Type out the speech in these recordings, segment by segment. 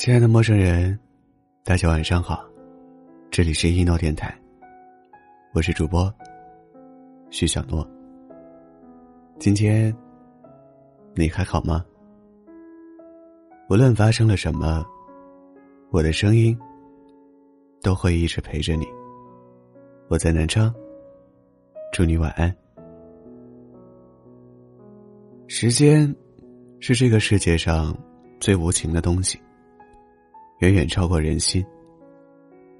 亲爱的陌生人，大家晚上好，这里是一诺电台，我是主播徐小诺。今天你还好吗？无论发生了什么，我的声音都会一直陪着你。我在南昌，祝你晚安。时间是这个世界上最无情的东西。远远超过人心。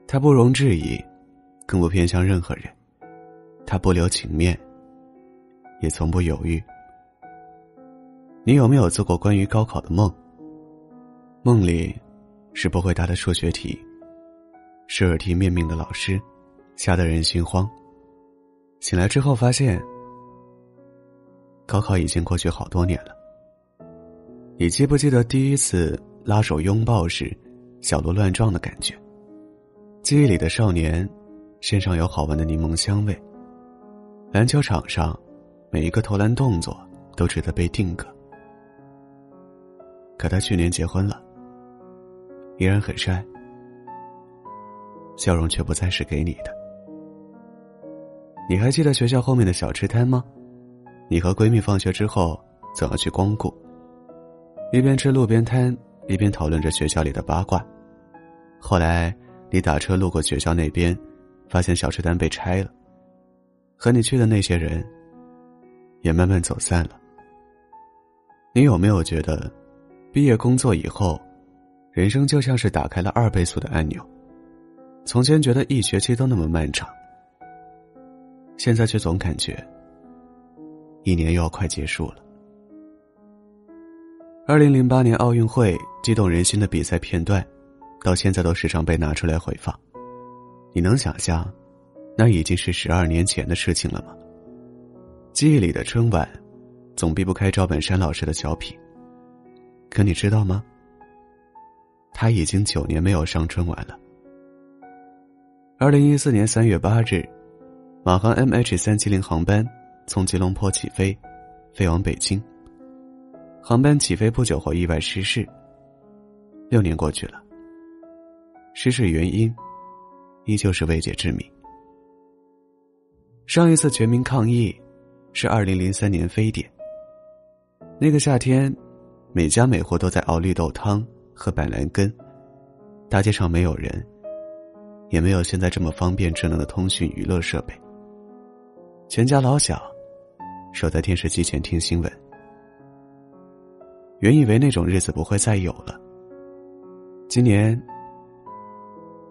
他不容置疑，更不偏向任何人。他不留情面，也从不犹豫。你有没有做过关于高考的梦？梦里是不会答的数学题，是耳提面命的老师，吓得人心慌。醒来之后发现，高考已经过去好多年了。你记不记得第一次拉手拥抱时？小鹿乱撞的感觉。记忆里的少年，身上有好闻的柠檬香味。篮球场上，每一个投篮动作都值得被定格。可他去年结婚了，依然很帅，笑容却不再是给你的。你还记得学校后面的小吃摊吗？你和闺蜜放学之后总要去光顾，一边吃路边摊。一边讨论着学校里的八卦，后来你打车路过学校那边，发现小吃摊被拆了，和你去的那些人也慢慢走散了。你有没有觉得，毕业工作以后，人生就像是打开了二倍速的按钮？从前觉得一学期都那么漫长，现在却总感觉一年又要快结束了。二零零八年奥运会激动人心的比赛片段，到现在都时常被拿出来回放。你能想象，那已经是十二年前的事情了吗？记忆里的春晚，总避不开赵本山老师的小品。可你知道吗？他已经九年没有上春晚了。二零一四年三月八日，马航 MH 三七零航班从吉隆坡起飞，飞往北京。航班起飞不久后意外失事。六年过去了，失事原因依旧是未解之谜。上一次全民抗议是二零零三年非典。那个夏天，每家每户都在熬绿豆汤和板蓝根，大街上没有人，也没有现在这么方便智能的通讯娱乐设备。全家老小守在电视机前听新闻。原以为那种日子不会再有了，今年，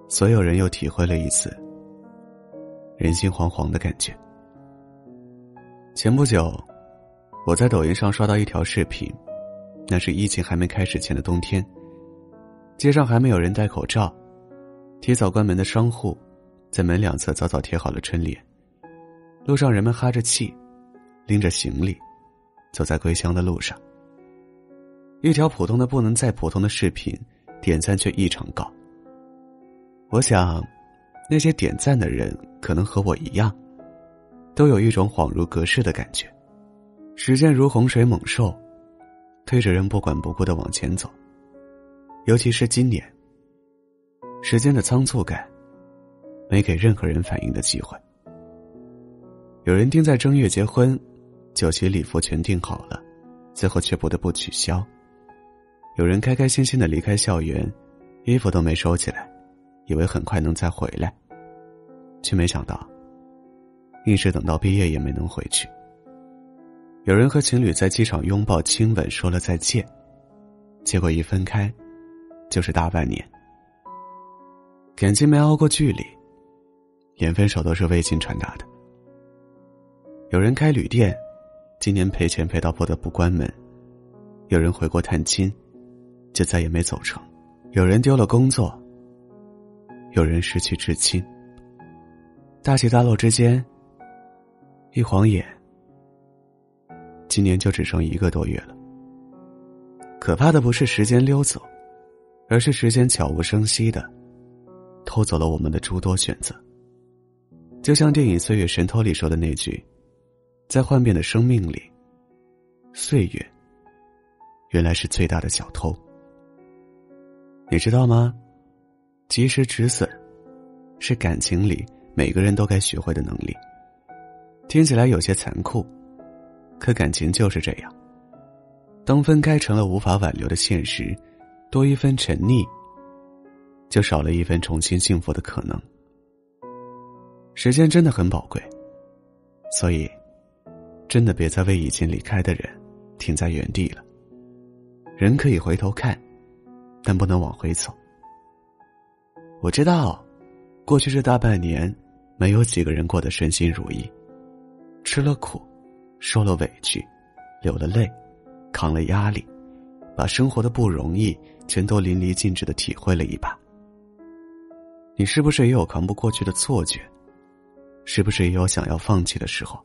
所有人又体会了一次人心惶惶的感觉。前不久，我在抖音上刷到一条视频，那是疫情还没开始前的冬天，街上还没有人戴口罩，提早关门的商户，在门两侧早早贴好了春联，路上人们哈着气，拎着行李，走在归乡的路上。一条普通的不能再普通的视频，点赞却异常高。我想，那些点赞的人可能和我一样，都有一种恍如隔世的感觉。时间如洪水猛兽，推着人不管不顾的往前走。尤其是今年，时间的仓促感，没给任何人反应的机会。有人定在正月结婚，酒席礼服全订好了，最后却不得不取消。有人开开心心的离开校园，衣服都没收起来，以为很快能再回来，却没想到，一直等到毕业也没能回去。有人和情侣在机场拥抱亲吻说了再见，结果一分开，就是大半年。感情没熬过距离，连分手都是微信传达的。有人开旅店，今年赔钱赔到不得不关门；有人回国探亲。就再也没走成，有人丢了工作，有人失去至亲。大起大落之间，一晃眼，今年就只剩一个多月了。可怕的不是时间溜走，而是时间悄无声息的偷走了我们的诸多选择。就像电影《岁月神偷》里说的那句：“在幻变的生命里，岁月原来是最大的小偷。”你知道吗？及时止损，是感情里每个人都该学会的能力。听起来有些残酷，可感情就是这样。当分开成了无法挽留的现实，多一分沉溺，就少了一份重新幸福的可能。时间真的很宝贵，所以，真的别再为已经离开的人停在原地了。人可以回头看，但不能往回走。我知道，过去这大半年，没有几个人过得顺心如意，吃了苦，受了委屈，流了泪，扛了压力，把生活的不容易全都淋漓尽致的体会了一把。你是不是也有扛不过去的错觉？是不是也有想要放弃的时候？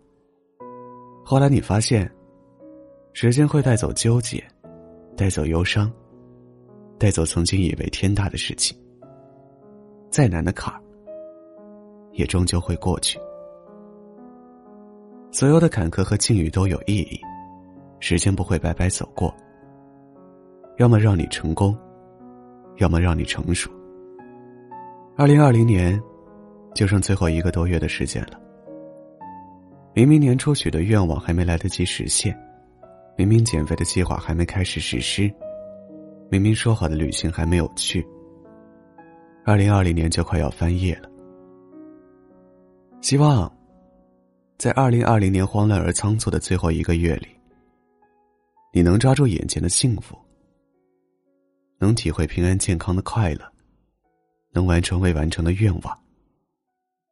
后来你发现，时间会带走纠结，带走忧伤，带走曾经以为天大的事情。再难的坎儿，也终究会过去。所有的坎坷和境遇都有意义，时间不会白白走过。要么让你成功，要么让你成熟。二零二零年，就剩最后一个多月的时间了。明明年初许的愿望还没来得及实现，明明减肥的计划还没开始实施，明明说好的旅行还没有去。二零二零年就快要翻页了，希望在二零二零年慌乱而仓促的最后一个月里，你能抓住眼前的幸福，能体会平安健康的快乐，能完成未完成的愿望，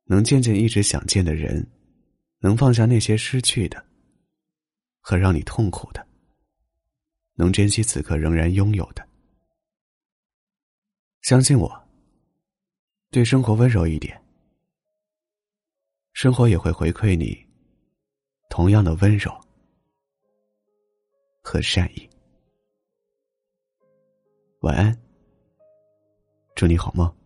能见见一直想见的人，能放下那些失去的和让你痛苦的，能珍惜此刻仍然拥有的，相信我。对生活温柔一点，生活也会回馈你同样的温柔和善意。晚安，祝你好梦。